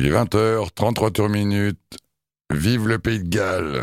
Il est 20h, 33 tours minutes. Vive le pays de Galles.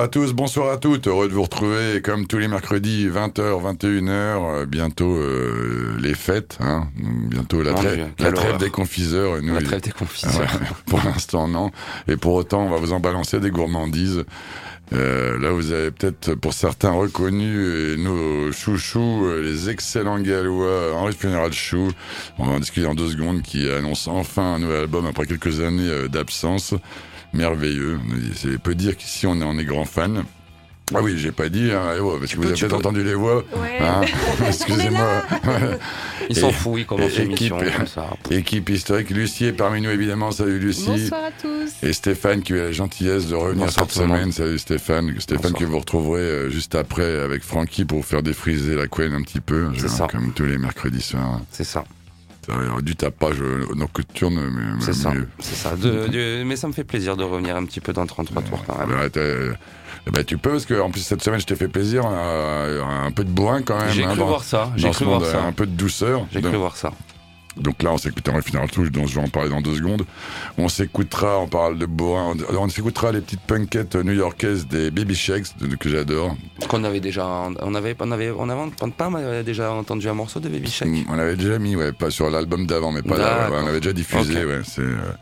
Bonsoir à tous, bonsoir à toutes. Heureux de vous retrouver comme tous les mercredis, 20h, 21h. bientôt euh, les fêtes, hein. bientôt la, trêve, la trêve des confiseurs. Nous, la trêve des confiseurs. pour l'instant, non. Et pour autant, on va vous en balancer des gourmandises. Euh, là, vous avez peut-être, pour certains, reconnu euh, nos chouchous, euh, les excellents gallois, Henri Funeral Chou. On va en discuter en deux secondes, qui annonce enfin un nouvel album après quelques années d'absence merveilleux. C'est peut dire qu'ici on est, on est grand fan. Ah oui, j'ai pas dit, hein, parce que vous avez peut-être entendu les voix. Hein Excusez-moi. Il s'en fout, il commence l'émission comme ça. Équipe historique, Lucie est parmi nous évidemment. Salut Lucie. Bonsoir à tous. Et Stéphane qui a la gentillesse de revenir cette semaine. Salut Stéphane. Stéphane que vous retrouverez euh, juste après avec Francky pour faire défriser la couenne un petit peu. Ça. Comme tous les mercredis soirs. C'est ça du tapage nocturne. C'est ça, c'est ça. mais ça me fait plaisir de revenir un petit peu dans 33 tours quand même. Eh ben, tu peux, parce que en plus cette semaine je t'ai fait plaisir, euh, un peu de bourrin quand même. J'ai hein, cru voir ça, j'ai cru voir ça. Un peu de douceur. J'ai cru voir ça. Donc là, on s'écoutera un final touche dont je vais en parler dans deux secondes. On s'écoutera, on parle de Borin, on s'écoutera les petites punkettes new-yorkaises des Baby Shakes que j'adore. Qu'on avait déjà, on avait, on avait, on avait pas déjà entendu un morceau de Baby Shakes. On avait déjà mis, ouais, pas sur l'album d'avant, mais pas là. on avait déjà diffusé, ouais. C'est. Euh,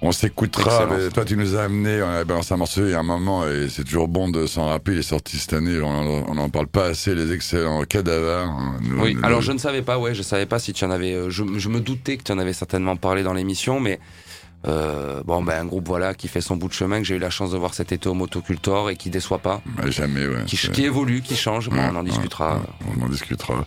on s'écoutera. toi, tu nous as amené, on a balancé un morceau il y a un moment, et c'est toujours bon de s'en rappeler. Il est sorti cette année. On n'en parle pas assez. Les excellents cadavres. Hein. oui. alors je ne savais pas. Ouais, je savais pas si tu en avais. Euh, je, me doutais que tu en avais certainement parlé dans l'émission, mais. Euh, bon, ben un groupe voilà qui fait son bout de chemin que j'ai eu la chance de voir cet été au Motocultor et qui déçoit pas. Bah, jamais, ouais. Qui, évolue, qui change. on en discutera. on en discutera.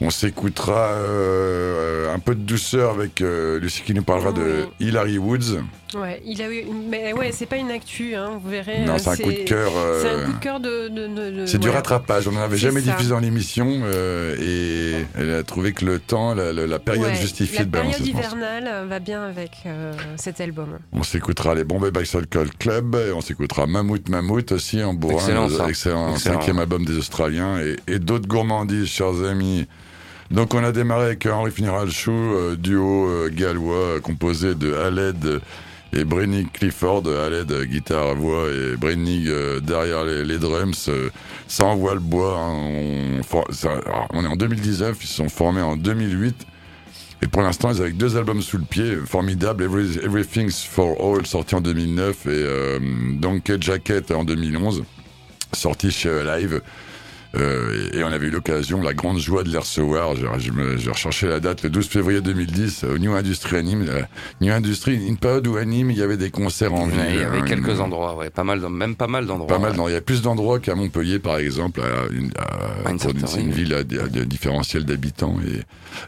On s'écoutera euh, un peu de douceur avec euh, Lucie qui nous parlera de Hilary Woods. Ouais, il a mais ouais, c'est pas une actu, hein, vous verrez. Non, c'est un coup de cœur. c'est un coup de cœur de. c'est du rattrapage. On n'en avait jamais diffusé dans l'émission euh, et elle a trouvé que le temps, la, période justifiée de balancer. La période hivernale va bien avec cet album. On s'écoutera les Bombay Bicycle Club et on s'écoutera Mammouth Mammouth aussi en bourrin. Excellent, excellent, cinquième album des Australiens et, et d'autres gourmandises, chers amis. Donc on a démarré avec Henri Funeral Chou, euh, duo euh, gallois euh, composé de Aled et Brennig Clifford, Aled guitare, voix et Brennig derrière les, drums. ça envoie le bois. Hein. on, est en 2019, ils se sont formés en 2008. Et pour l'instant, ils ont deux albums sous le pied, formidables. Everything's for All, sorti en 2009, et Donkey Jacket en 2011, sorti chez Live. Euh, et on avait eu l'occasion, la grande joie de les recevoir. J'ai recherché la date, le 12 février 2010, au New Industry Anime. New Industry, une période où Anime, il y avait des concerts en ville. il y avait hein, quelques endroits, ouais, pas mal, même pas mal d'endroits. Pas mal, il y a plus d'endroits qu'à Montpellier, par exemple, à une, à, une, ville à, à, différentiel d'habitants. Et,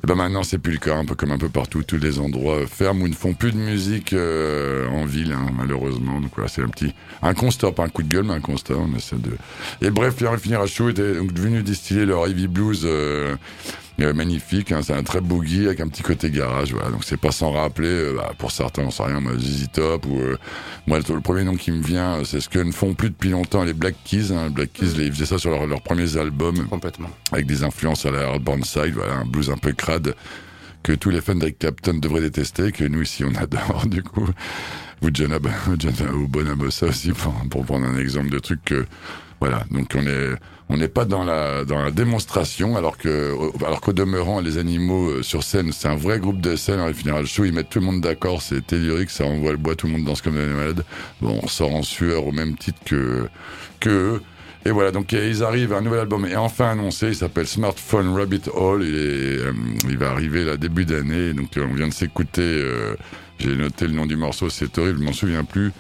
ben maintenant, c'est plus le cas, un peu comme un peu partout, tous les endroits ferment ou ne font plus de musique euh, en ville, hein, malheureusement. Donc voilà, c'est un petit, un constat, pas un coup de gueule, mais un constat. On essaie de. Et bref, finir à chaud était donc venu distiller leur heavy blues euh, euh, magnifique. Hein, c'est un très boogie avec un petit côté garage. Voilà. Donc c'est pas sans rappeler, euh, bah, pour certains, on sait rien, moi, ZZ Top ou moi le, premier nom qui me vient, c'est ce que ne font plus depuis longtemps les Black Keys. Hein. Black Keys, ils faisaient ça sur leurs premiers albums. Complètement. Avec des influences à la Hardborn Side, voilà, un blues un peu crade que tous les fans d'Eric Clapton devraient détester, que nous ici on adore du coup. Ou John, ou Bonamosa aussi, pour, pour prendre un exemple de truc que voilà, donc on est on n'est pas dans la dans la démonstration, alors que alors qu'au demeurant les animaux euh, sur scène, c'est un vrai groupe de scène. En général, show, ils mettent tout le monde d'accord, c'est tellurique, ça envoie le bois, tout le monde danse comme des malades. Bon, on sort en sueur au même titre que que Et voilà, donc ils arrivent, un nouvel album est enfin annoncé, il s'appelle Smartphone Rabbit Hole, il, euh, il va arriver là début d'année, donc on vient de s'écouter, euh, j'ai noté le nom du morceau, c'est horrible, je m'en souviens plus,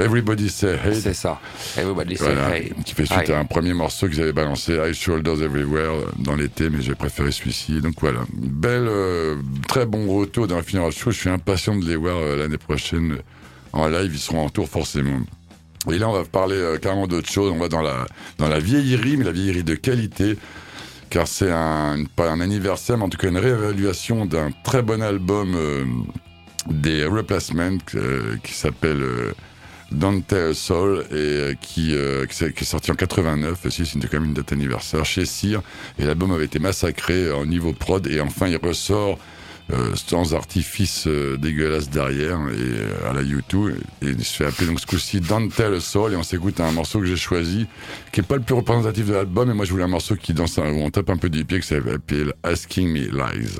Everybody Say Hey. C'est ça. Everybody Say Hey. Qui fait suite à un premier morceau que j'avais balancé, High Shoulders Everywhere, dans l'été, mais j'ai préféré celui-ci. Donc voilà. Belle, euh, très bon retour dans la finale show. Je suis impatient de les voir euh, l'année prochaine en live. Ils seront en tour forcément. Et là, on va parler euh, carrément d'autre chose. On va dans la, dans la vieillerie, mais la vieillerie de qualité car c'est un, pas un anniversaire, mais en tout cas une réévaluation d'un très bon album des Replacements qui s'appelle Dante Soul et euh, qui, euh, qui, est, sorti en 89 aussi c'était quand même une date anniversaire chez Cyr et l'album avait été massacré en niveau prod et enfin il ressort euh, sans artifice dégueulasse derrière et à la YouTube et il se fait appeler donc ce coup-ci Dante Soul et on s'écoute un morceau que j'ai choisi qui est pas le plus représentatif de l'album mais moi je voulais un morceau qui danse où on tape un peu du pied qui s'appelle Asking Me Lies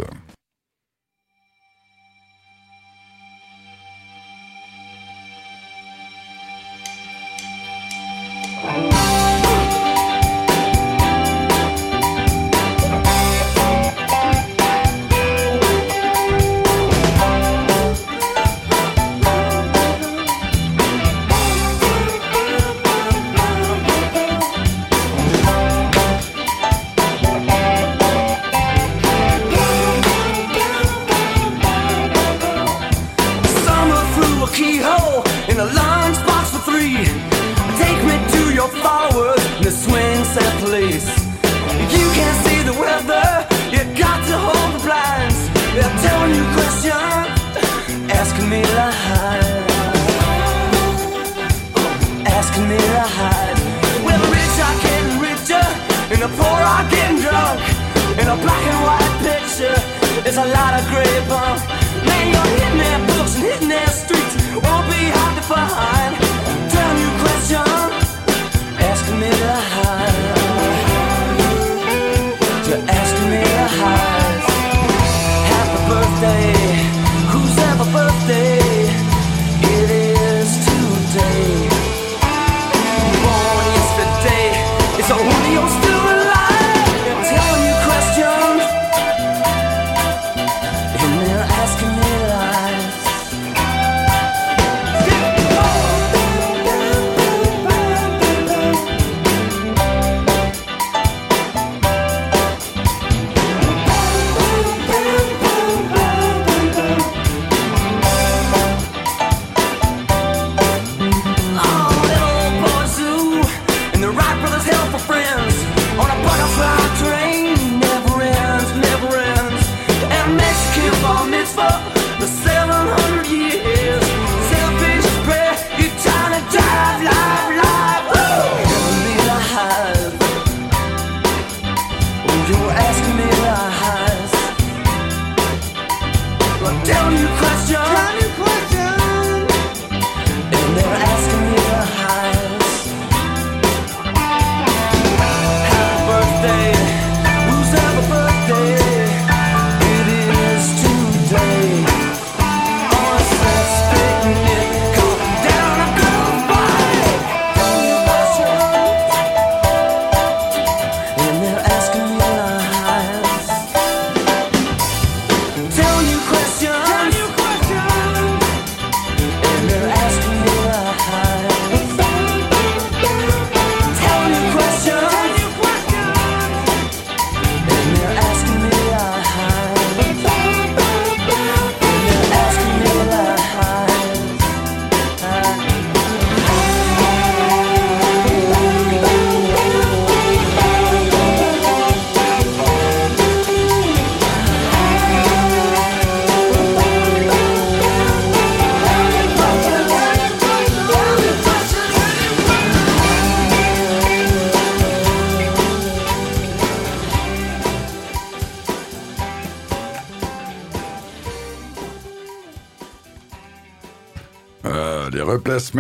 a lot of great punk. Man, you're hitting their books and hitting their streets. Won't be hard to find.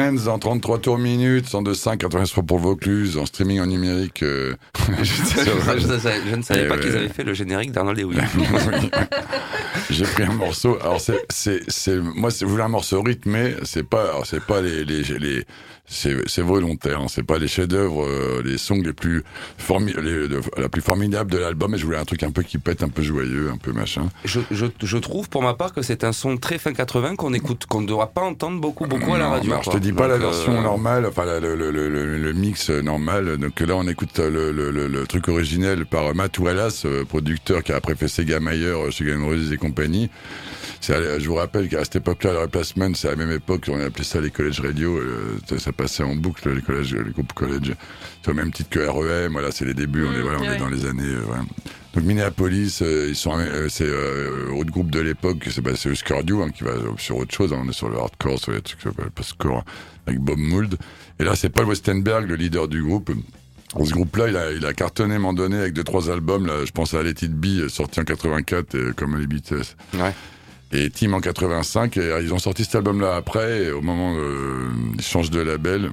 Replacements en 33 tours minutes, 102.5, 83 pour Vaucluse, en streaming en numérique. euh, je, je ne savais- je ne savais Eh pas ouais. qu'ils avaient fait le générique d'Arnold et Williams. J'ai pris un morceau. Alors c'est, c'est, c'est, moi, c'est, je voulais un morceau rythmé. C'est pas, c'est pas les, les, les c'est, volontaire. Hein, c'est pas les chefs-d'œuvre, euh, les songs les plus formi, les, de- la plus formidable de l'album. Mais je voulais un truc un peu qui pète, un peu joyeux, un peu machin. Je, je, je trouve pour ma part que c'est un son très fin 80 qu'on écoute, qu'on ne devra pas entendre beaucoup, beaucoup à la radio. alors, je te dis pas Donc, la version euh, normale, enfin la- le, le, le, le, le mix normal. Donc là, on écoute le, le, le, le truc originel par Matt Wallace, euh, producteur qui a après fait Sega Mayer euh, chez Game Roses et compagnie. Je vous rappelle qu'à cette époque-là, le replacement, c'est à la même époque, on appelait ça les collèges radio. euh, ça, ça passait en boucle, les collèges, les groupes collèges. C'est au même titre que REM. Voilà, c'est les débuts. On est, Mm, voilà, on est ouais. dans les années. euh, voilà. Donc Minneapolis, euh, ils sont, euh, c'est euh, autre groupe de l'époque, c'est bah, c'est Husker Du hein, qui va sur autre chose. hein, on est sur le hardcore, sur les trucs qui s'appellent post-core avec Bob Mould. Et là, c'est Paul Westenberg, le leader du groupe. Ce groupe-là, il a, il a cartonné à un moment donné avec deux trois albums. Là, je pense à Let It Be, sorti en 84, euh, comme les Beatles. Ouais. Et Team en 85. Et euh, ils ont sorti cet album-là après. Et au moment, euh, ils changent de label.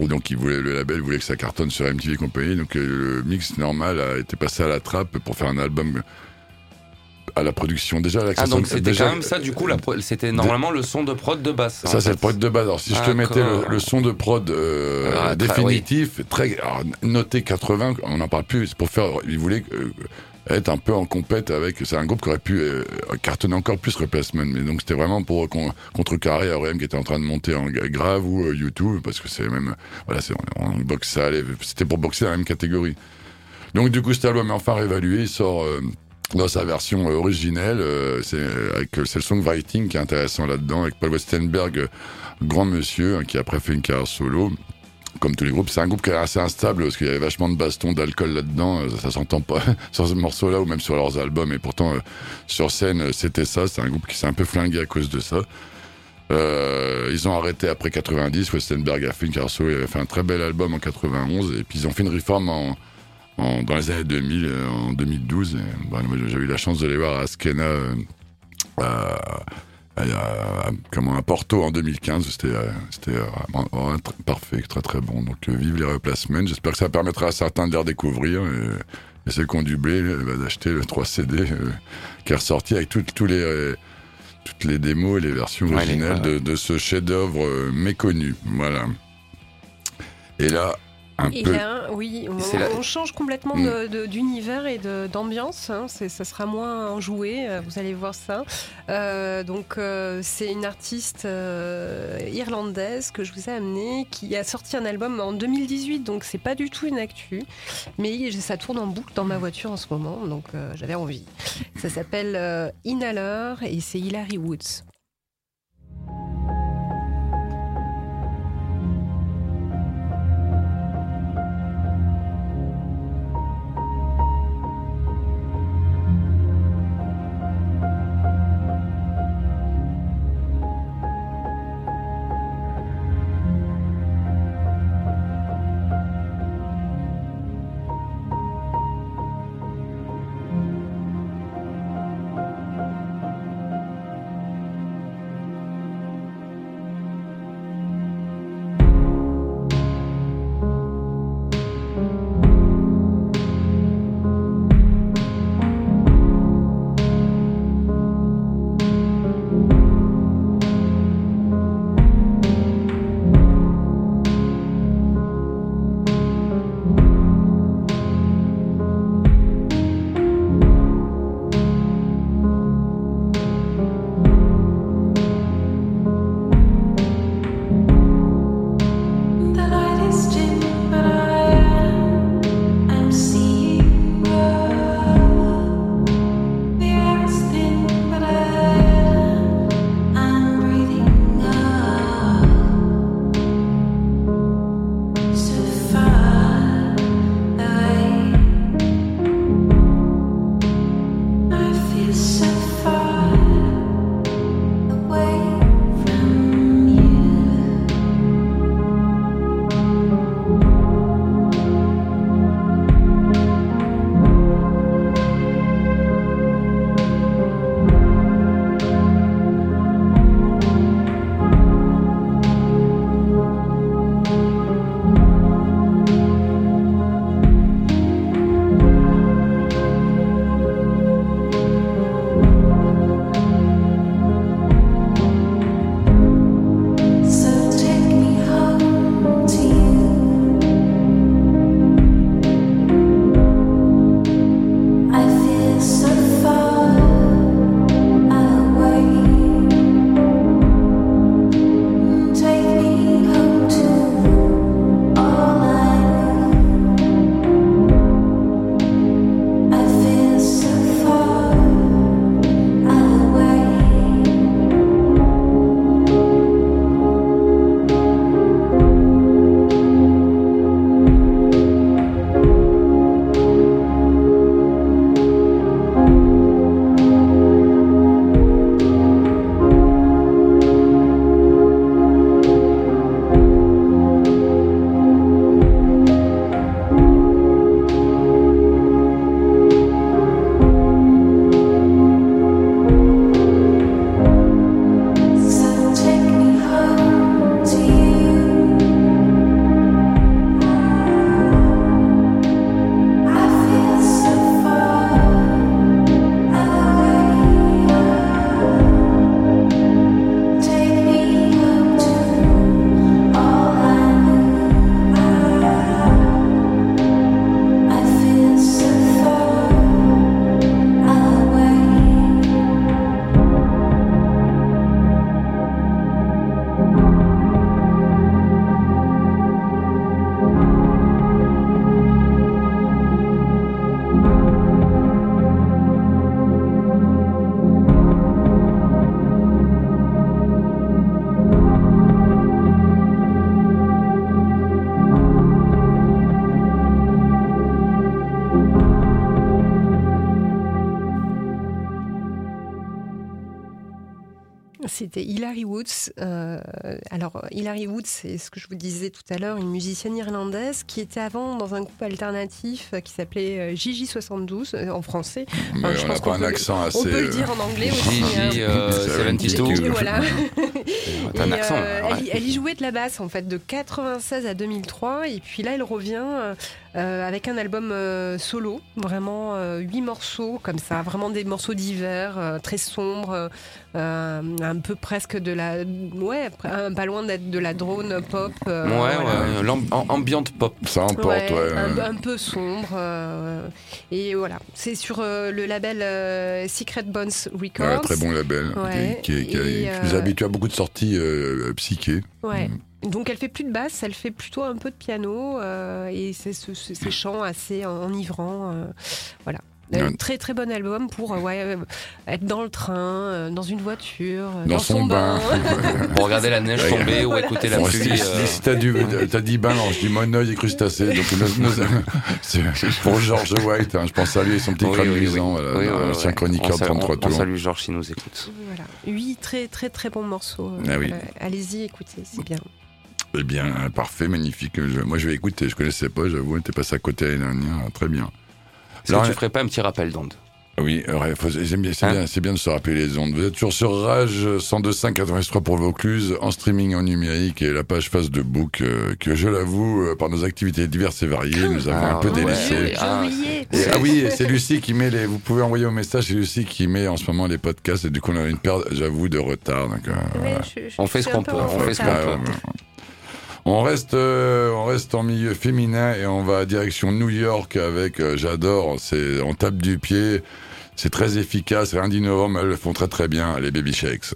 Et donc, ils voulaient, le label voulait que ça cartonne sur MTV et compagnie. Donc, euh, le mix normal a été passé à la trappe pour faire un album à la production. Déjà, la Ah, donc c'était quand même ça, du coup, c'était normalement le son de prod de basse. ça, c'est le prod de base. Alors, si je te mettais le, son de prod euh, Ah, définitif, très alors, noté 80, on n'en parle plus. C'est pour faire. Ils voulaient euh, être un peu en compète avec. C'est un groupe qui aurait pu euh, cartonner encore plus Replacement. Mais donc, c'était vraiment pour con- contrecarrer R.E.M. qui était en train de monter en gra- grave ou euh, YouTube parce que c'est même. Voilà, c'est on, on boxe ça. C'était pour boxer dans la même catégorie. Donc, du coup, cet album est enfin réévalué. Il sort. euh, dans sa version euh, originelle, euh, c'est euh, avec c'est le songwriting qui est intéressant là-dedans, avec Paul Westenberg, euh, grand monsieur, hein, qui a après fait une carrière solo. Comme tous les groupes, c'est un groupe qui est assez instable parce qu'il y avait vachement de baston, d'alcool là-dedans. euh, Ça, ça s'entend pas sur ce morceau-là ou même sur leurs albums. Et pourtant, euh, sur scène, euh, c'était ça. C'est un groupe qui s'est un peu flingué à cause de ça. Ils ont arrêté après 90. Westenberg a fait une solo. Il avait fait un très bel album en 91. Et puis ils ont fait une réforme en, dans les années 2000, euh, en 2012. Et, bon, moi, j'ai eu la chance de les voir à Askena, à, à- à- comment, à Porto en 2015. C'était euh, euh, vraiment- parfait, très très bon. Donc euh, vive les replacements. J'espère que ça permettra à certains de les redécouvrir. Et, et ceux qui ont du blé, bah, d'acheter le 3 CD qui est ressorti avec tous les... toutes les démos et les versions originales ouais, de, de ce chef-d'œuvre méconnu. Voilà. Et là, un Et peu. là, oui, on, C'est la- on change complètement Mm. d'univers et d'ambiance. hein. Ça sera moins enjoué, euh, vous allez voir ça. Euh, donc, euh, c'est une artiste euh, irlandaise que je vous ai amenée qui a sorti un album en 2018, donc c'est pas du tout une actu. Mais ça tourne en boucle dans ma voiture en ce moment, donc euh, j'avais envie. Ça s'appelle euh, Inhaler et c'est Hilary Woods. Woods. Euh, alors, Hilary Woods, c'est ce que je vous disais tout à l'heure, une musicienne irlandaise qui était avant dans un groupe alternatif qui s'appelait euh, Gigi 72 euh, en français. Mais Enfin, je on pense n'a qu'on pas un peut- accent assez. On peut le dire en anglais aussi. hein. Gigi euh, 72. Et voilà. Un Et, accent. euh, ouais. elle, y- elle y jouait de la basse en fait de 96 à 2003 et puis là elle revient euh, euh, avec un album euh, solo, vraiment euh, huit morceaux comme ça, vraiment des morceaux d'hiver euh, très sombres, euh, un peu presque de la, ouais, un- pas loin d'être de la drone pop. euh, Ouais, voilà. ouais, pop. Ça emporte, ouais. Ouais, un, euh, un peu sombre. euh, et voilà, c'est sur euh, le label euh, Secret Bones Records. ouais, très bon label. Ouais. Qui, qui- qui- Et, qui nous euh, habitue à beaucoup de sorties euh, psyché. Ouais. Donc elle fait plus de basse, elle fait plutôt un peu de piano euh, et c'est ce- ce- ces chants assez enivrants. euh, voilà. Très très bon album pour euh, ouais, euh, être dans le train, euh, dans une voiture, euh, Dans son bain. Pour regarder la neige tomber ou Voilà. écouter la Bon, pluie. si, si t'as du- t'as dit bain, non, je dis monoeil et crustacé. Donc, nos- nos- c'est pour George White, hein, je pense à lui et son petit oui, crâne oui, oui. voilà, Oui, oui, ancien oui. chroniqueur On de sal- 33 on- On tours. salue Georges s'il nous écoute. Voilà. Huit très très très bons morceaux. euh, Ah oui. voilà. Allez-y, écoutez, c'est bien. Eh bien, parfait, magnifique. Je- moi, je vais écouter. Je connaissais pas, j'avoue. T'es passé à côté l'année dernière. Très bien. Est-ce que tu ferais pas un petit rappel d'onde Oui, j'aime bien, c'est Hein bien, c'est bien de se rappeler les ondes. Vous êtes toujours sur Rage 102.5 pour Vaucluse, en streaming en numérique et la page Facebook euh, que je l'avoue, euh, par nos activités diverses et variées, nous avons Ah, un peu délaissé. Ouais. Ah. Et- ah oui, c'est Lucie qui met les. Vous pouvez envoyer au message, c'est Lucie qui met en ce moment les podcasts et du coup on a une perte, j'avoue, de retard. Donc, euh, Ouais, voilà. je- je On fait ce qu'on peu peut, on fait ce qu'on peut. On reste, euh, on reste en milieu féminin et on va direction New York avec, euh, j'adore, c'est, on tape du pied, c'est très efficace, rien d'innovant, elles le font très très bien, les Baby Shakes.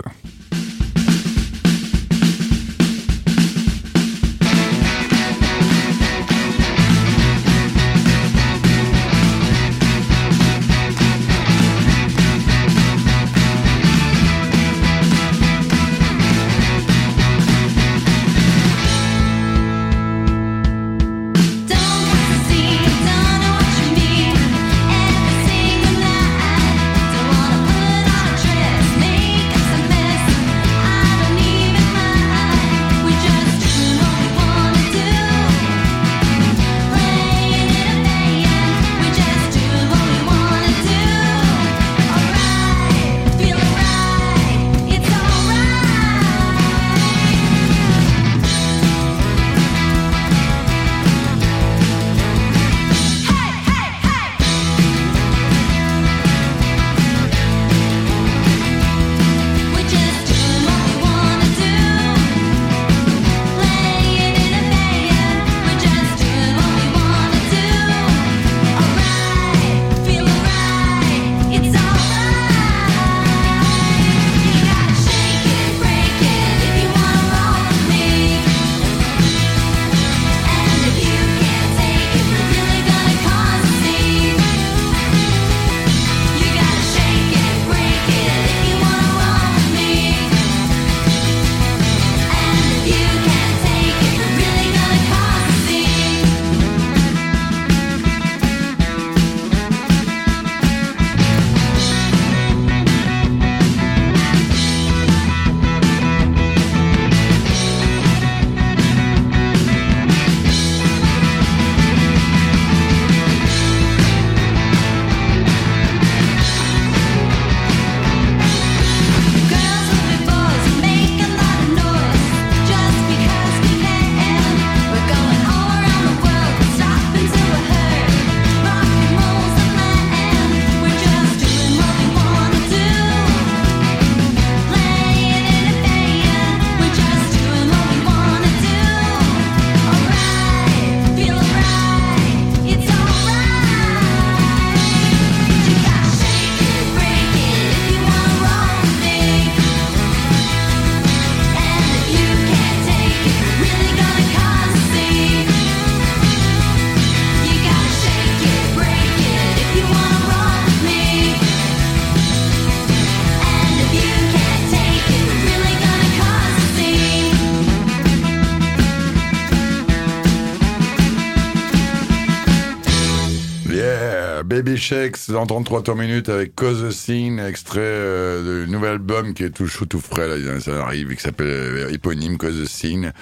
Dans 33 tours minutes avec Cause Scene, extrait euh, du nouvel album qui est tout chaud, tout frais, là, ça arrive, qui s'appelle euh, éponyme Cause Scene.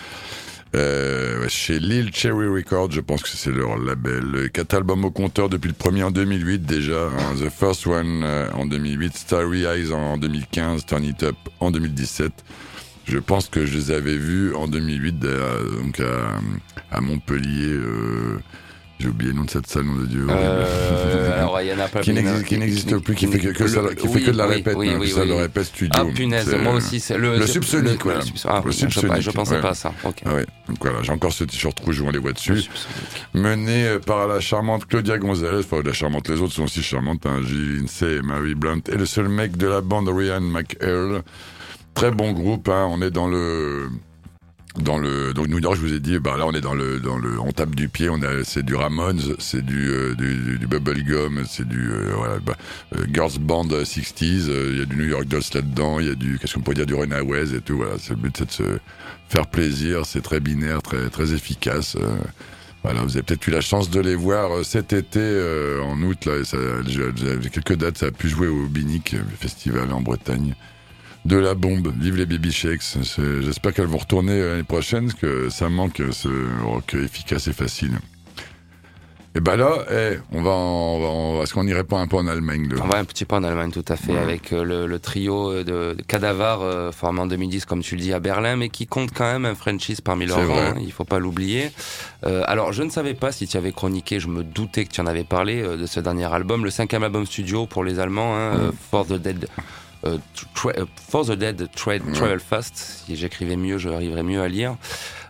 Euh, chez Lil Cherry Records, je pense que c'est leur label. Quatre albums au compteur depuis le premier en 2008 déjà. hein. The First One euh, en 2008, Starry Eyes en 2015, Turn It Up en 2017. Je pense que je les avais vus en 2008 euh, donc à, à Montpellier. J'ai oublié le nom de cette salle, nom de Dieu. Euh, alors, il y en a pas qui n'existe plus, qui fait que, que ça, qui fait que de la oui, répète, oui, hein, oui, ça oui. le répète studio. Ah punaise, moi aussi c'est le le subsonique, le- voilà. le ah, Le je, je, pensais ouais. pas à ça. Ok. Ah ouais, donc voilà, j'ai encore ce t-shirt rouge, on les voit dessus. Le. Mené euh, par la charmante Claudia Gonzalez, enfin la charmante, les autres sont aussi charmantes, hein, Lindsay et Mary Blunt, et le seul mec de la bande, Ryan McEarl. Très bon groupe, hein, on est dans le... Dans le donc New York, je vous ai dit, bah là on est dans le dans le on tape du pied, on a c'est du Ramones, c'est du, euh, du du bubblegum, c'est du euh, voilà bah, euh, girls band euh, 60s, euh, il y a du New York Dolls là-dedans, il y a du qu'est-ce qu'on pourrait dire du Runaways et tout voilà, c'est le but c'est de se faire plaisir, c'est très binaire, très très efficace. voilà, vous avez peut-être eu la chance de les voir cet été en août là, et ça, quelques dates, ça a pu jouer au Binic, festival en Bretagne. De la bombe, vive les baby shakes. J'espère qu'elles vont retourner euh, l'année prochaine, parce que ça manque euh, ce rock efficace et facile. Et bah là, eh, on va, en- on va est-ce qu'on irait pas un peu en Allemagne là On va un petit peu en Allemagne, tout à fait, Ouais. avec euh, le, le trio de, de Cadavar euh, formé en 2010, comme tu le dis, à Berlin, mais qui compte quand même un franchise parmi leurs rangs, hein, il faut pas l'oublier. Euh, alors, je ne savais pas si tu avais chroniqué, je me doutais que tu en avais parlé euh, de ce dernier album, le cinquième album studio pour les Allemands, hein, euh, For the Dead. Euh, euh, For the Dead Tra- Travel Fast, si j'écrivais mieux, j'arriverais mieux à lire.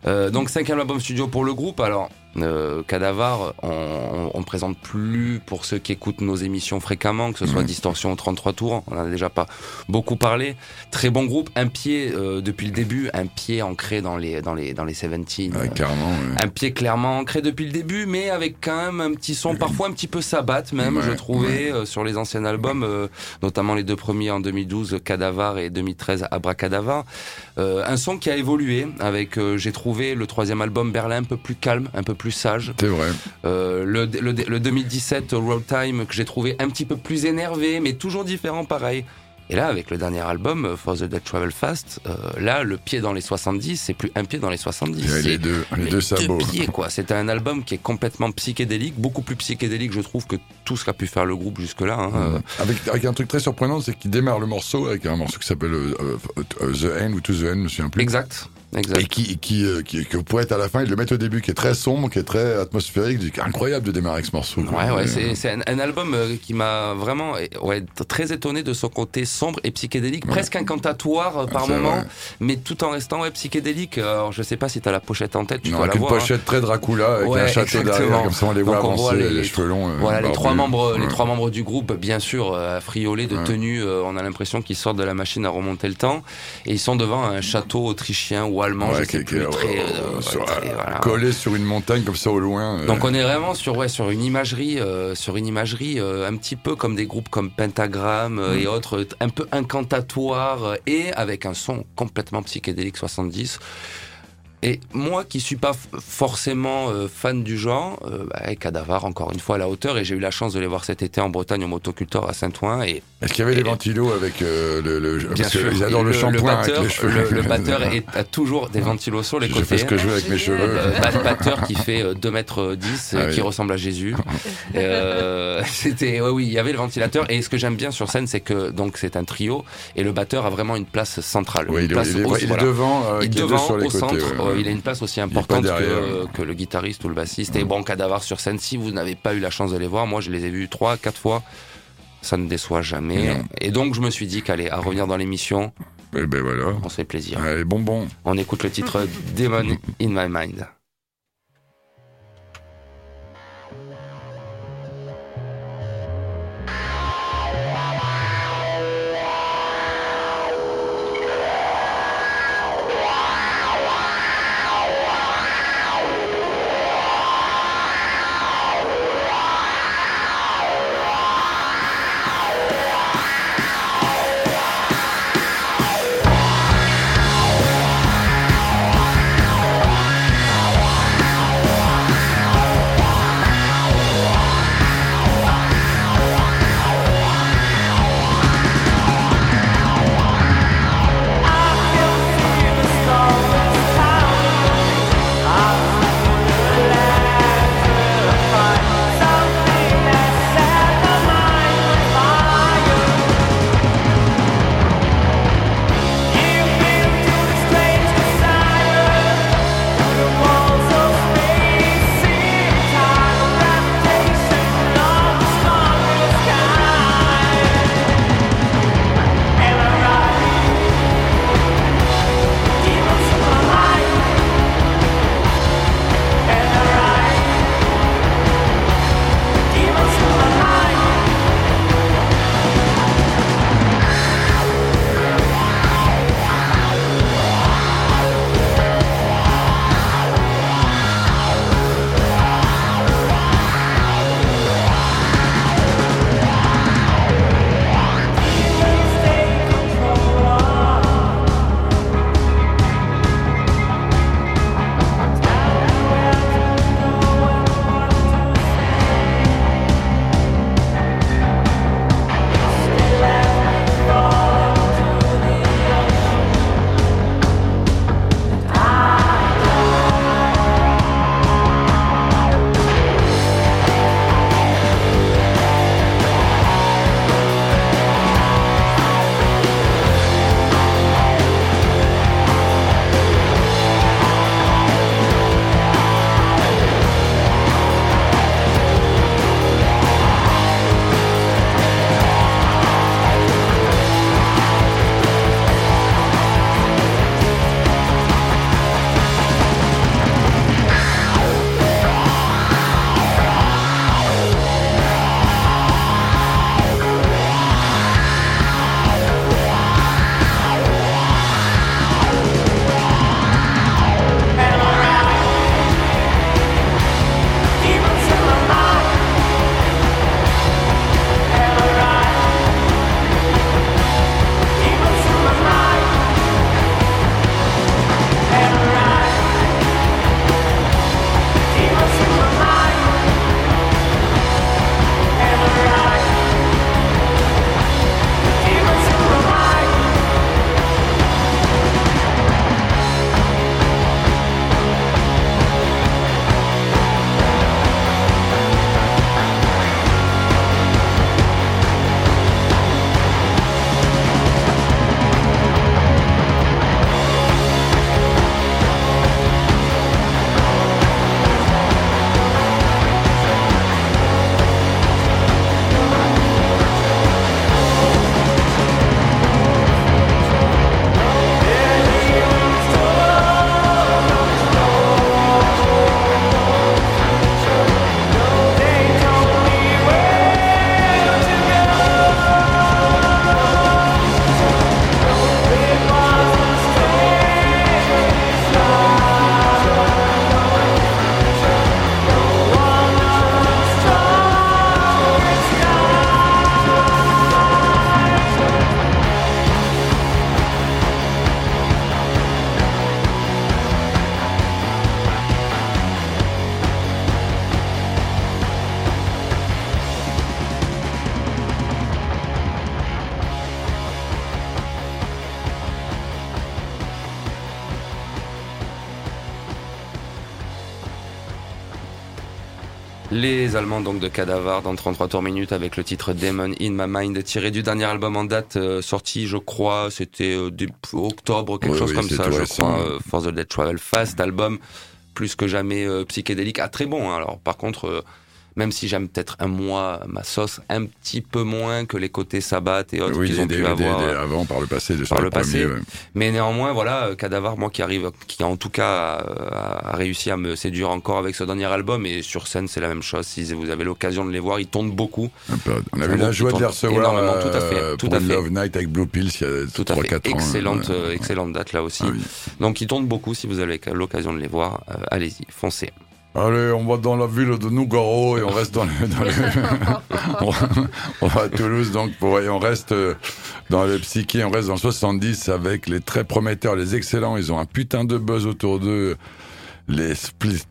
Euh, donc cinquième album studio pour le groupe. Alors euh, Cadavar, on, on, on présente plus pour ceux qui écoutent nos émissions fréquemment, que ce soit Ouais. Distorsion ou 33 tours. On en a déjà pas beaucoup parlé. Très bon groupe, un pied euh, depuis le début, un pied ancré dans les dans les dans les 70. Ouais, ouais. un pied clairement ancré depuis le début, mais avec quand même un petit son, parfois un petit peu sabat même, Ouais, je trouvais, euh, sur les anciens albums, euh, notamment les deux premiers en 2012, Cadavar et 2013, Abracadavar. Euh, un son qui a évolué avec, euh, j'ai trouvé le troisième album Berlin un peu plus calme, un peu plus sage. C'est vrai. Euh, le, le, le 2017 Road Time que j'ai trouvé un petit peu plus énervé, mais toujours différent pareil. Et là, avec le dernier album, euh, For the Dead Travel Fast, euh, là, le pied dans les 70, c'est plus un pied dans les 70. Il y a c'est les deux, deux sabots. pieds, quoi. C'était un album qui est complètement psychédélique, beaucoup plus psychédélique, je trouve, que tout ce qu'a pu faire le groupe jusque-là. hein. Avec, avec un truc très surprenant, c'est qu'il démarre le morceau avec un morceau qui s'appelle euh, The End ou To The End, je me souviens plus. exact, exact. Et qui, qui, euh, qui, que vous pourrez être à la fin, ils le mettent au début, qui est très sombre, qui est très atmosphérique. Incroyable de démarrer avec ce morceau. Ouais, ouais, Euh, c'est, un, un album euh, qui m'a vraiment ouais, très étonné de son côté sombre et psychédélique, presque incantatoire euh, par moment, vrai. mais tout en restant ouais, psychédélique. Alors, je sais pas si t'as la pochette en tête, tu Non, dois avec la une voir. hein. pochette très Dracula, avec Ouais, un château derrière, comme ça on les voit Donc, on avancer, voit les- cheveux longs. euh, Voilà, les trois membres, les Ouais. trois membres du groupe, bien sûr, affriolés de Ouais. euh, on a l'impression qu'ils sortent de la machine à remonter le temps, et ils sont devant un château autrichien ou allemand, Ouais, je qui- sais qui- plus, ouais, très, ouais, euh, ouais, sur- très, voilà. collé sur une montagne comme ça au loin. euh, Donc on est vraiment sur ouais sur une imagerie euh, sur une imagerie euh, un petit peu comme des groupes comme Pentagram et autres euh, un peu incantatoires euh, et avec un son complètement psychédélique 70. Et moi qui suis pas forcément euh, fan du genre, euh, bah, Cadavar encore une fois à la hauteur et j'ai eu la chance de les voir cet été en Bretagne au motoculteur à Saint-Ouen et Est-ce qu'il y avait des ventilos avec euh, le, le bien parce sûr Ils adorent le, le, shampoing batteur, avec les cheveux. le, le batteur est, a toujours des ventilos sur les Je côtés. fais ce que je veux avec mes cheveux. Euh, bat- batteur qui fait euh, 2 mètres 10 Ah euh, qui ressemble à Jésus. Euh, c'était ouais, oui, il y avait le ventilateur et ce que j'aime bien sur scène c'est que donc c'est un trio et le batteur a vraiment une place centrale, Oui, une il, est, place il est- au- il est voilà. devant, euh, devant, sur les au côtés. centre, euh, ouais. Il a une place aussi importante que, que le guitariste ou le bassiste. Et bon, Cadavar sur scène, si vous n'avez pas eu la chance de les voir, moi je les ai vus trois, quatre fois, ça ne déçoit jamais. Non. Et donc je me suis dit qu'allez, à revenir dans l'émission, Et ben voilà. on se fait plaisir. Allez, bonbon. On écoute le titre Demon in My Mind. Donc de Cadavar dans 33 tours minutes avec le titre Demon in My Mind tiré du dernier album en date euh, sorti je crois c'était euh, octobre quelque Oui, chose oui, comme ça je crois euh, For the Dead Travel Fast album plus que jamais euh, psychédélique ah très bon hein. alors par contre euh, même si j'aime peut-être un mois ma sauce un petit peu moins que les côtés Sabbat et autres Oui, qu'ils ont des- pu des- avoir des- euh, avant par le passé, de par le passé. ouais. mais néanmoins, voilà, euh, Cadavar, moi qui arrive, qui en tout cas a, a réussi à me séduire encore avec ce dernier album, et sur scène c'est la même chose. Si vous avez l'occasion de les voir, ils tournent beaucoup. On a eu la joie de les recevoir énormément, tout à fait, euh, tout pour à fait. Love Night avec Blue Pills il y a Tout à 3 fait. 4 ans. Excellente, euh, excellente date là aussi. Ah oui. Donc ils tournent beaucoup. Si vous avez l'occasion de les voir, euh, allez-y, foncez. Allez, on va dans la ville de Nougaro et on reste dans le, dans le- on, va à Toulouse donc pour, et on reste euh, dans le psyché, on reste dans le 70 avec les très prometteurs, les excellents, ils ont un putain de buzz autour d'eux, les splits.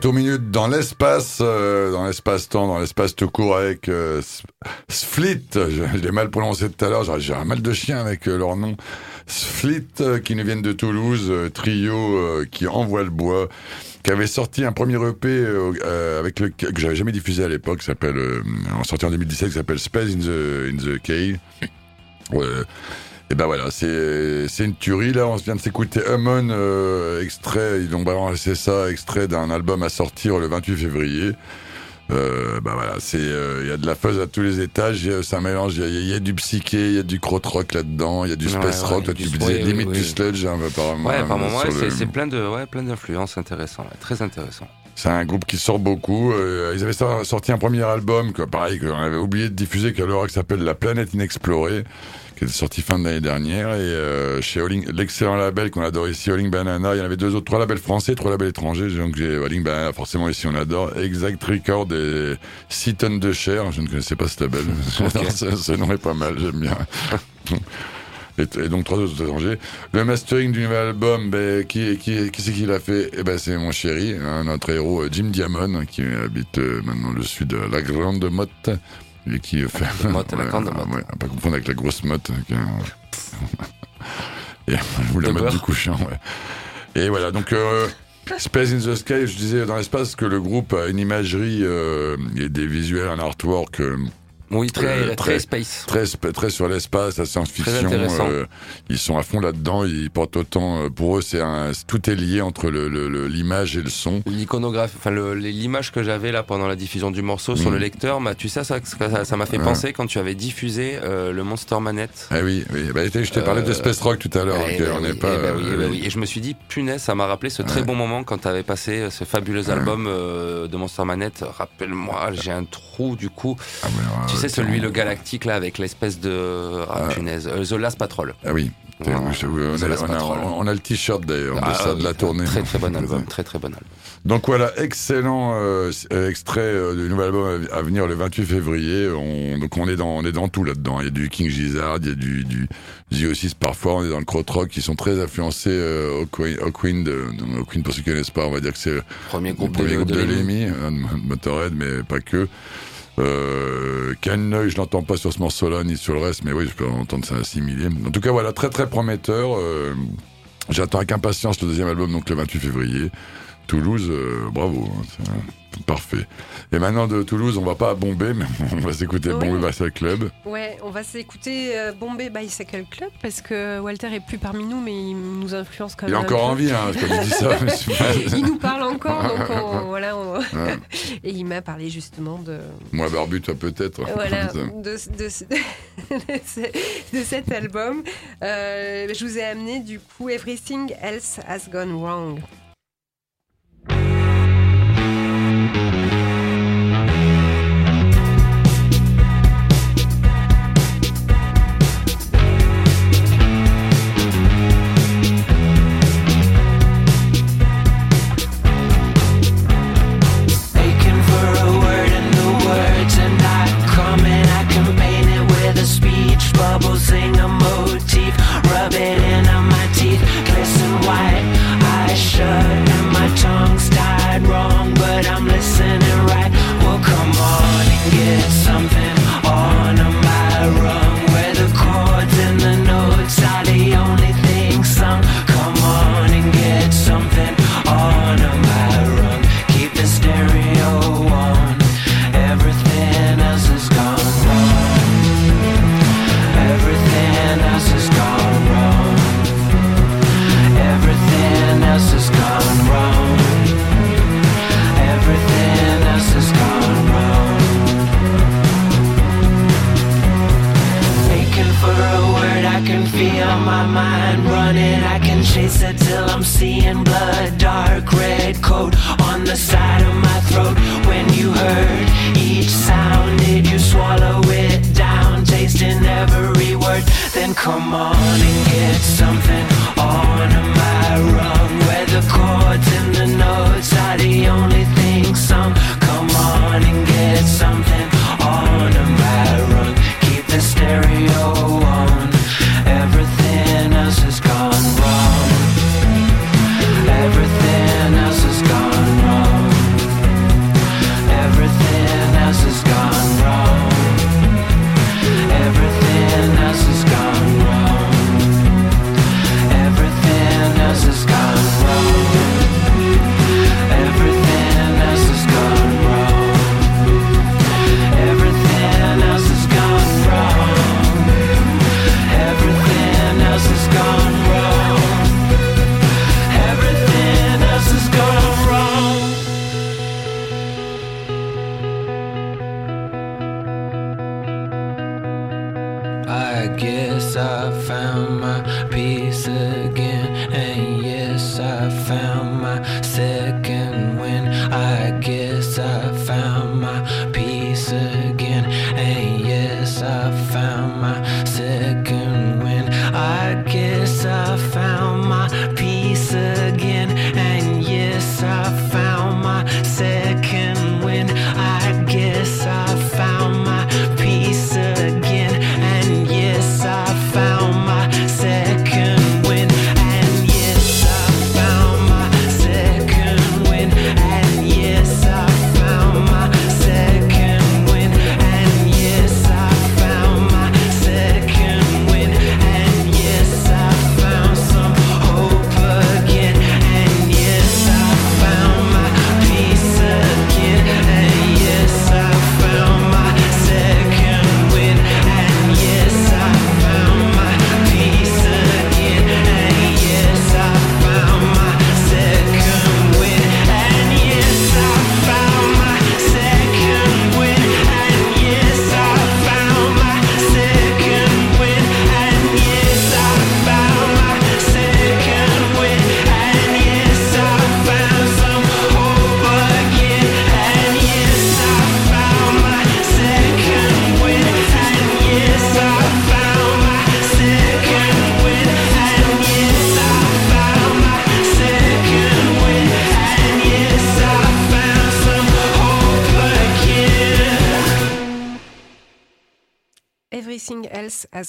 Tours minutes dans l'espace, euh, dans l'espace-temps, dans l'espace tout court avec euh, Sflit. Je, l'ai mal prononcé tout à l'heure. J'ai- un mal de chien avec euh, leur nom. Sflit, euh, qui nous viennent de Toulouse, euh, trio qui envoie le bois, qui avait sorti un premier EP avec le que j'avais jamais diffusé à l'époque, s'appelle en sorti en 2017, qui s'appelle Space in the in the Cave. Et ben voilà, c'est une tuerie là. On vient de s'écouter Hummon, euh, extrait. Ils ont balancé ça, extrait d'un album à sortir le 28 février. Euh, bah voilà, c'est il y a de la fuzz à tous les étages. C'est un mélange. Il y, y a du psyché, il y a du crotte-rock là-dedans, il y a du Ouais, space ouais, rock. Toi, du- tu me ouais, disais limite oui, du sludge hein, apparemment. Ouais, par moment, ouais, c'est- plein de, ouais, plein d'influences intéressantes, ouais, très intéressant. C'est un groupe qui sort beaucoup. Euh, ils avaient sor- sorti un premier album, que, pareil, qu'on avait oublié de diffuser, qu'à l'heure qui s'appelle La Planète Inexplorée, qui était sorti fin de l'année dernière. Et euh, chez l'excellent label qu'on adore ici, Holling Banana, il y en avait deux autres, trois labels français, trois labels étrangers. Donc j'ai Holling Banana, forcément ici on adore. Exact Record et 6 tonnes de chair. Je ne connaissais pas ce label. ce, ce nom est pas mal, j'aime bien. Et, donc trois autres étrangers. Le mastering du nouvel album, ben, qui, qui, qui c'est qui l'a fait? Eh ben, c'est mon chéri, hein, notre héros euh, Jim Diamond, qui habite euh, maintenant le sud de la Grande Motte. Et qui fait. Motte, la Grande Motte. ouais, pas confondre avec la grosse motte. un- et, ou la De motte du couchant, ouais. Et voilà, donc. Euh, Space in the Sky, je disais dans l'espace que le groupe a une imagerie euh, et des visuels, un artwork euh, Oui, très, Euh, très, très- space. très, très sur l'espace, la science-fiction. Euh, ils sont à fond là-dedans. Ils portent autant. euh, pour eux, c'est un, tout est lié entre le- le- le- l'image et le son. L'iconographie, enfin le- l'image que j'avais là pendant la diffusion du morceau sur le lecteur, bah, tu sais ça, ça, m'a fait Ouais. penser quand tu avais diffusé euh, le Monster Manette. Ah oui, oui. Bah, je t'ai parlé Euh, de Space Rock tout à l'heure. Et je me suis dit, punaise, ça m'a rappelé ce très bon moment quand tu avais passé ce fabuleux Ouais. album de Monster Manette. Rappelle-moi, j'ai un trou du coup. ah, mais, tu sais, celui, le galactique là, avec l'espèce de. Ah, punaise. euh, The Last Patrol. Ah oui. Ouais. on, The a, Last on a- Patrol. on a le t-shirt d'ailleurs de Ah, ça, de la tournée. Très très bon album, très très bon album. Donc voilà, excellent euh, extrait euh, du nouvel album à venir le 28 février. On, donc on est dans on est dans tout là-dedans. Il y a du King Gizzard, il y a du du J6 parfois. On est dans le krautrock qui sont très influencés euh, Hawkwind. Hawkwind, euh, donc Hawkwind, pour ceux qui connaissent pas, on va dire que c'est le Premier groupe premier de, groupe de de Lemmy. Hein, de Motorhead, mais pas que. Euh, Noy, je l'entends pas sur ce morceau-là ni sur le reste, mais oui, je peux entendre ça assimilé. En tout cas, voilà, très très prometteur. Euh, J'attends avec impatience le deuxième album, donc le 28 février. Toulouse, euh, bravo, hein, parfait. Et maintenant de Toulouse, on va pas à Bombay, mais on va s'écouter Oui. Bombay Bicycle Club. Ouais, on va s'écouter euh, Bombay Bicycle Club parce que Walter est plus parmi nous, mais il nous influence quand Il même. est un encore peu. en vie, hein, quand je dis ça. Il nous parle encore, donc on- voilà. on- Ouais. Et il m'a parlé justement de, Moi, Barbu, toi peut-être. voilà, de, de, de- de cet album. Euh, je vous ai amené du coup Everything Else Has Gone Wrong.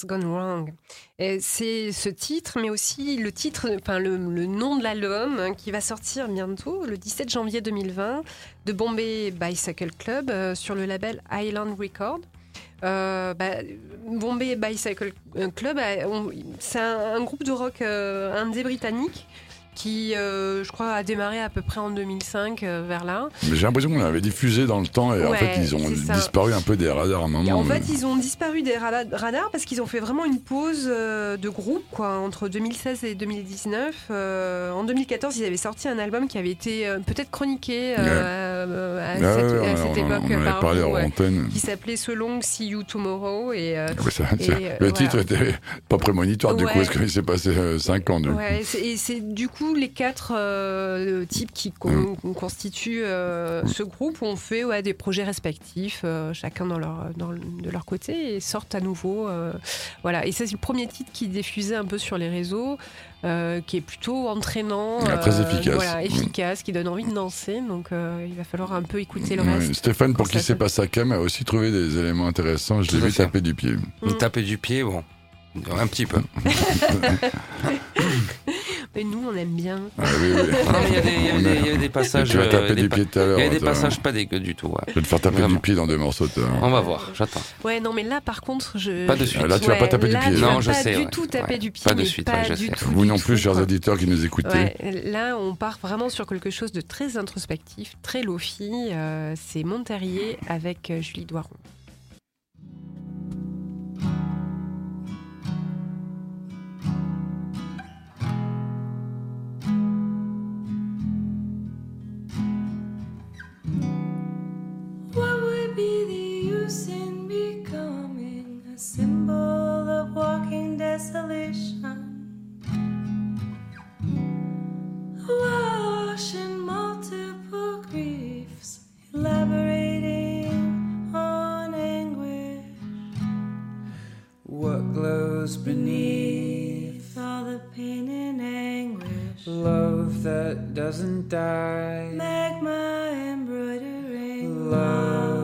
Gone Wrong. C'est ce titre, mais aussi le titre, enfin le, nom de l'album hein, qui va sortir bientôt, le 17 janvier 2020, de Bombay Bicycle Club euh, sur le label Island Record. Euh, bah, Bombay Bicycle Club, euh, on- c'est un, un groupe de rock indé britannique qui, euh, je crois, a démarré à peu près en 2005, euh, vers là. J'ai l'impression qu'on l'avait diffusé dans le temps et en fait ils ont disparu un peu des radars à un moment. en fait, ils ont disparu des rada- radars parce qu'ils ont fait vraiment une pause euh, de groupe quoi, entre 2016 et 2019. Euh, en 2014, ils avaient sorti un album qui avait été peut-être chroniqué euh, à, Ah cette, ouais, à on- cette on- époque on par parlé vous, en qui s'appelait So Long See You Tomorrow. Et, euh, Ouais, ça- Et, ça- euh, le voilà. titre était pas prémonitoire du coup, Ouais. parce qu'il s'est passé 5 ans. Coup. Ouais, et c'est du coup les quatre types qui con- constituent euh, ce groupe ont fait des projets respectifs, chacun dans leur, dans de leur côté, et sortent à nouveau. voilà. Et ça, c'est le premier titre qui diffusait un peu sur les réseaux, euh, qui est plutôt entraînant, Ah, très efficace. voilà, efficace, qui donne envie de danser. Donc euh, il va falloir un peu écouter le Ouais, reste. Stéphane, pour qui c'est pas sa cam, a aussi trouvé des éléments intéressants. Je l'ai vu taper du pied. Il Mm. tapait du pied, bon. Un petit peu. Mais nous, on aime bien. Ah, oui, oui. Non, mais il y a des- il y a des- il y a des passages. Tu vas euh, taper des du pa- pied tout à Il l'heure. y a des attends. passages pas dégueux du tout. ouais. Je vais te faire taper Vraiment. du pied dans deux morceaux. toi. On va voir, j'attends. Ouais, non, mais là, par contre, je. Pas de suite. Là, tu vas pas taper du là, pied. tu Non, vas je pas sais, du ouais. tout taper Ouais. du pied. Pas de mais suite, pas ouais, je du sais. tout, Vous du non tout, plus, chers quoi. auditeurs qui nous écoutez. Ouais, là, on part vraiment sur quelque chose de très introspectif, très lofi. euh, c'est Monterrier avec euh, Julie Doiron. Be the use in becoming a symbol of walking desolation? Awash in multiple griefs, elaborating on anguish. What glows beneath All the pain and anguish. love that doesn't die? Magma embroidering Love,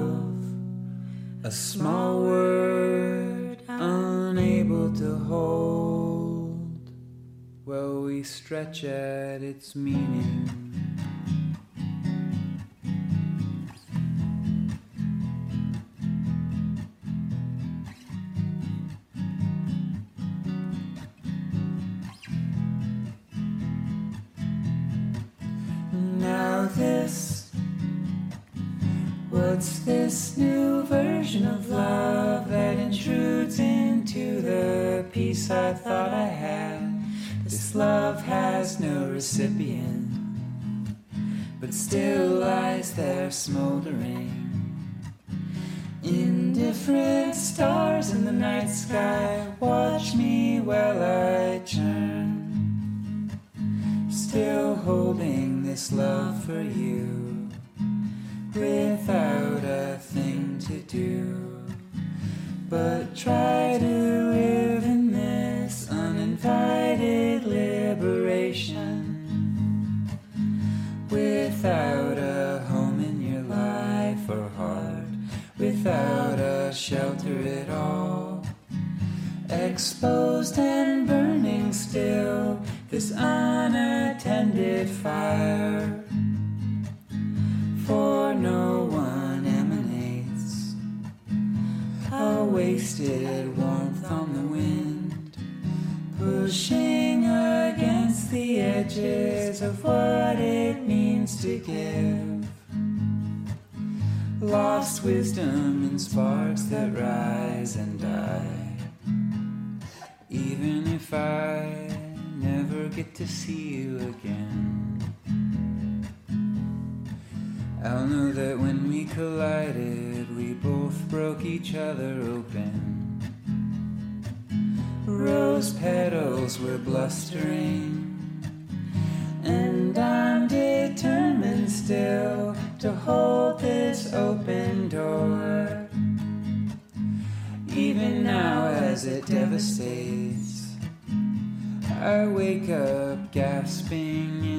a small word unable to hold. Well, we stretch at its meaning. Recipient, both broke each other open. Rose petals were blustering, and I'm determined still to hold this open door. Even now, as it devastates, I wake up gasping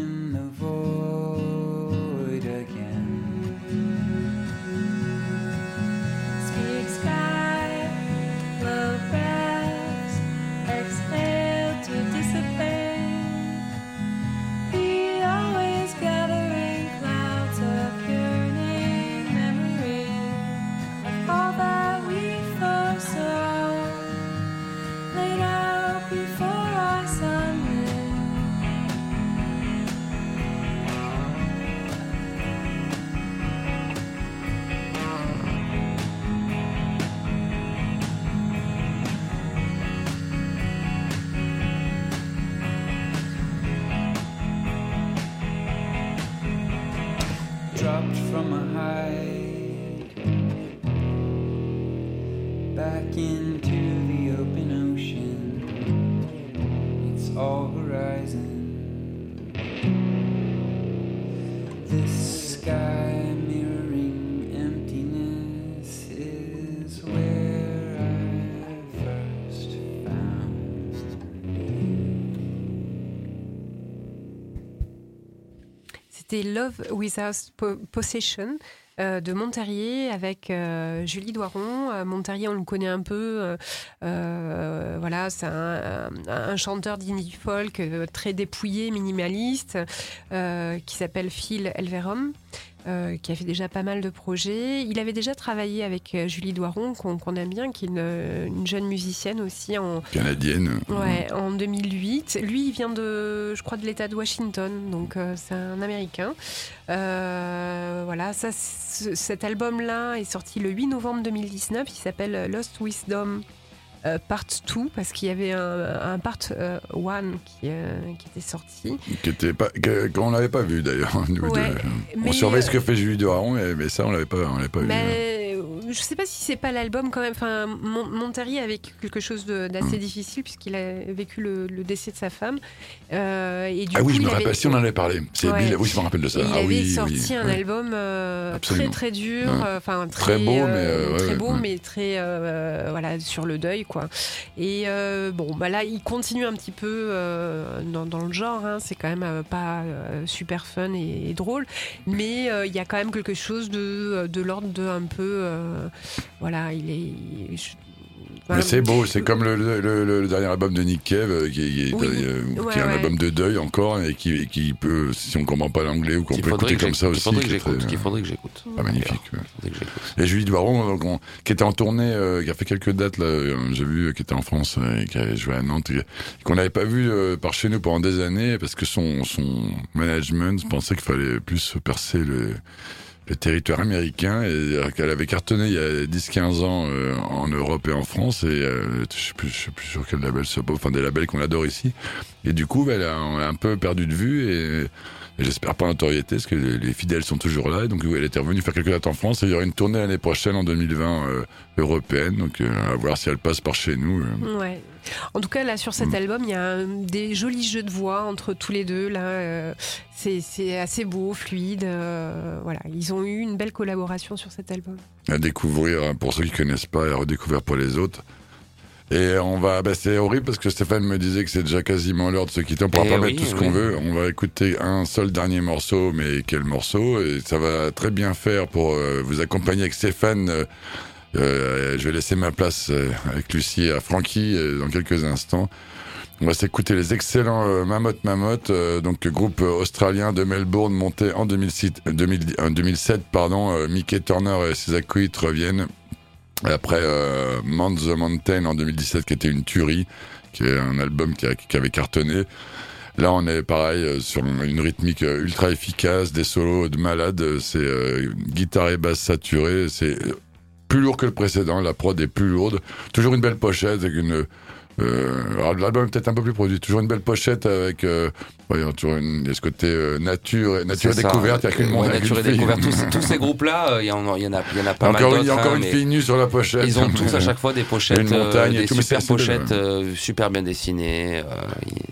C'était Love Without Po- Possession euh, de Monterrier avec euh, Julie Doiron. Euh, Monterrier, on le connaît un peu. euh, voilà, c'est un, chanteur d'indie folk très dépouillé, minimaliste, qui s'appelle Phil Elverum. Euh, qui a fait déjà pas mal de projets. Il avait déjà travaillé avec euh, Julie Doiron, qu'on qu'on aime bien, qui est une, une jeune musicienne aussi en, Canadienne. Ouais, en 2008. Lui, il vient de, je crois, de l'État de Washington, donc euh, c'est un Américain. Euh, voilà, ça, cet album-là est sorti le 8 novembre 2019. Il s'appelle Lost Wisdom. Euh, part 2 parce qu'il y avait un, un part 1 qui, euh, qui était sorti Qui était pas, qu'on vu d'ailleurs. Ouais, on surveille ce euh, que fait Julie Doiron, mais, mais ça on l'avait pas, on l'avait pas vu. Mais euh, je sais pas si c'est pas l'album quand même. Enfin, Mon- Monterrier a vécu quelque chose d'assez Mm. difficile puisqu'il a vécu le, le décès de sa femme. Euh, et du ah oui, coup, je me il avait- rappelle. Si on en avait parlé. C'est Ouais. Bill- Oui, je me rappelle de ça. Il ah avait oui, sorti oui, un album euh, très Absolument. très dur, Ouais. euh, enfin Très beau, mais, euh, très beau, mais très euh, voilà sur le deuil quoi. Et euh, bon, bah là, il continue un petit peu euh, dans, dans le genre. hein, c'est quand même euh, pas euh, super fun et, et drôle, mais euh, il y a quand même quelque chose de de l'ordre de un peu euh, voilà, il est. je- Mais c'est beau, c'est comme le, le- le- le dernier album de Nick Cave, euh, qui, qui est, Oui. euh, Ouais, qui est un ouais. album de deuil encore, et qui, qui peut, si on comprend pas l'anglais, ou qu'on peut écouter comme ça aussi. qu'il faudrait que très- qu'il faudrait que j'écoute. Ah, magnifique. ouais. Que. Et Julie Doiron, donc, on- qui était en tournée, euh, qui a fait quelques dates, là, euh, j'ai vu, euh, qui était en France, euh, et qui a joué à Nantes, et qu'on n'avait pas vu euh, par chez nous pendant des années, parce que son, son management pensait qu'il fallait plus percer le, le territoire américain, et euh, qu'elle avait cartonné il y a 10-15 ans euh, en Europe et en France, et euh, je sais plus, je sais plus sur quel label c'est, enfin des labels qu'on adore ici. Et du coup, elle a, on a un peu perdu de vue, et, j'espère pas notoriété, parce que les, les fidèles sont toujours là. Et donc, elle était revenue faire quelques dates en France. Et il y aura une tournée l'année prochaine, en 2020, euh, européenne. Donc, euh, à voir si elle passe par chez nous. euh. Ouais. En tout cas, là, sur Mm. cet album, il y a un- des jolis jeux de voix entre tous les deux. Là, euh, c'est c'est assez beau, fluide. euh, voilà, ils ont eu une belle collaboration sur cet album. à découvrir hein, pour ceux qui connaissent pas et à redécouvrir pour les autres. Et on va, bah, c'est horrible parce que Stéphane me disait que c'est déjà quasiment l'heure de se quitter. On pourra Eh pas oui, mettre tout ce oui. qu'on veut. On va écouter un seul dernier morceau, mais quel morceau? Et ça va très bien faire pour euh, vous accompagner avec Stéphane. Euh, je vais laisser ma place euh, avec Lucie à Francky euh, dans quelques instants. On va s'écouter les excellents euh, Mammoth Mammoth, euh, donc groupe australien de Melbourne monté en 2006, euh, 2000 euh, 2007. Pardon, Mickey Turner et ses acolytes reviennent après Mount the Mountain en 2017 qui était une tuerie, qui est un album qui, avait cartonné. Là, on est pareil sur une rythmique ultra efficace, des solos de malade. C'est guitare et basse saturée. C'est plus lourd que le précédent. La prod est plus lourde. Toujours une belle pochette avec une. Euh, alors l'album est peut-être un peu plus produit. Toujours une belle pochette avec. Euh, voyons, toujours une, il y a ce côté euh, nature, nature et ça. découverte. Il y a qu'une Ouais, montagne, nature et découverte. Tous, ces- tous ces groupes-là, euh, il y, en a- y en a, il y en a pas Encore, mal il y a encore hein, une fille nue sur la pochette. Ils ont tous à chaque fois des pochettes, Une montagne euh, et des tout, super pochettes, euh, super bien dessinées. euh, il-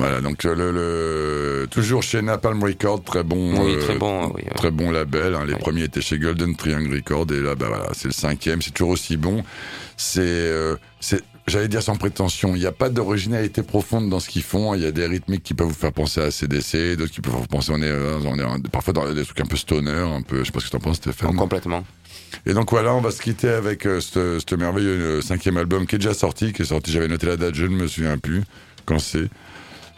Voilà, donc euh, le, le- toujours chez Napalm Records, très bon, Oui, euh, très bon, oui, très bon label. hein. Les premiers étaient chez Golden Triangle Records et là, bah voilà, c'est le cinquième, c'est toujours aussi bon. C'est, euh, c'est, j'allais dire sans prétention, il n'y a pas d'originalité profonde dans ce qu'ils font. Il y a des rythmiques qui peuvent vous faire penser à CDC, d'autres qui peuvent vous penser on est, euh, on est parfois dans des trucs un peu stoner, un peu. Je sais pas ce que t'en penses, Stéphane. complètement. Et donc voilà, on va se quitter avec euh, ce merveilleux cinquième album qui est déjà sorti, qui est sorti, j'avais noté la date, je ne me souviens plus quand c'est.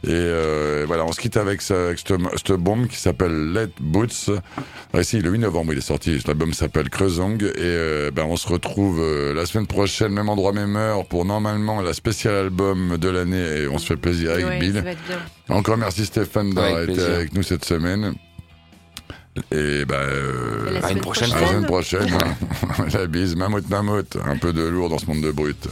Et euh, voilà, on se quitte avec, cette, bombe qui s'appelle Let Boots. Ah, si, le 8 novembre, il est sorti. L'album s'appelle Creusong. Et euh, ben, on se retrouve euh, la semaine prochaine, même endroit, même heure, pour normalement la spécial album de l'année. Et on se fait plaisir avec Ouais, Bill. ça va être bien. Encore merci Stéphane d'avoir été plaisir. avec nous cette semaine. Et ben, euh, À une semaine prochaine à semaine prochaine. hein. la bise, mammouth, mammouth. Un peu de lourd dans ce monde de brut.